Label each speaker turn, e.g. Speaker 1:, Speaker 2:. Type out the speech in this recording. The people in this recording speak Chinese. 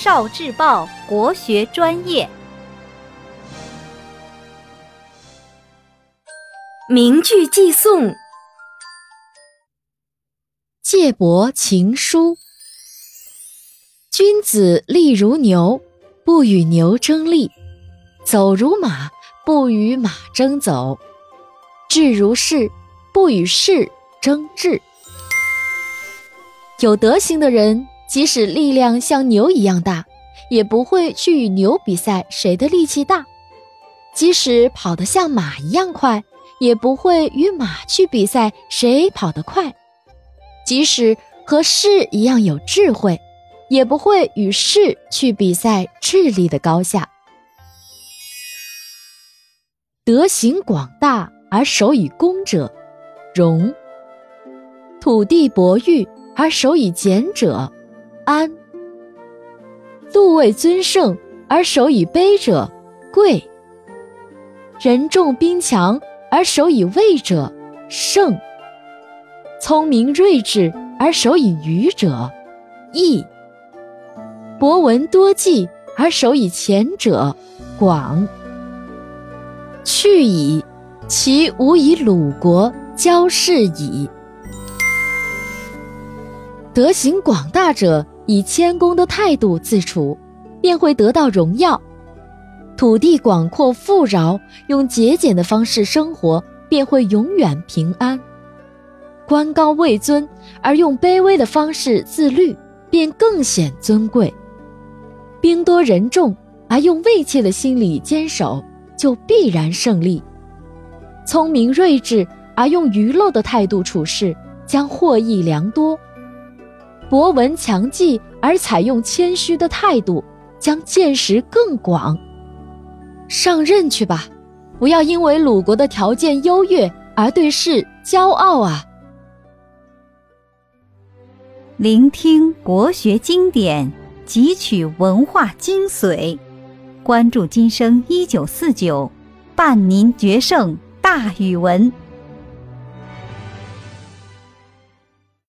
Speaker 1: 少智报国学专业。名句寄诵：
Speaker 2: 借帛情书。君子立如牛，不与牛争利；走如马，不与马争走；智如士，不与士争智。有德行的人，即使力量像牛一样大，也不会去与牛比赛谁的力气大；即使跑得像马一样快，也不会与马去比赛谁跑得快；即使和士一样有智慧。也不会与士去比赛智力的高下。德行广大而守以公者，荣；土地博裕而守以俭者，安；禄位尊盛而守以卑者，贵；人众兵强而守以畏者，胜；聪明睿智而守以愚者，义。博闻多记而守以前者，广。去矣，其无以鲁国交事矣。德行广大者，以谦恭的态度自处，便会得到荣耀；土地广阔富饶，用节俭的方式生活，便会永远平安；官高位尊而用卑微的方式自律，便更显尊贵。兵多人众，而用畏怯的心理坚守，就必然胜利；聪明睿智而用愚陋的态度处事，将获益良多；博闻强记而采用谦虚的态度，将见识更广。上任去吧，不要因为鲁国的条件优越而对事骄傲啊！
Speaker 1: 聆听国学经典。汲取文化精髓，关注今生一九四九，伴您决胜大语文。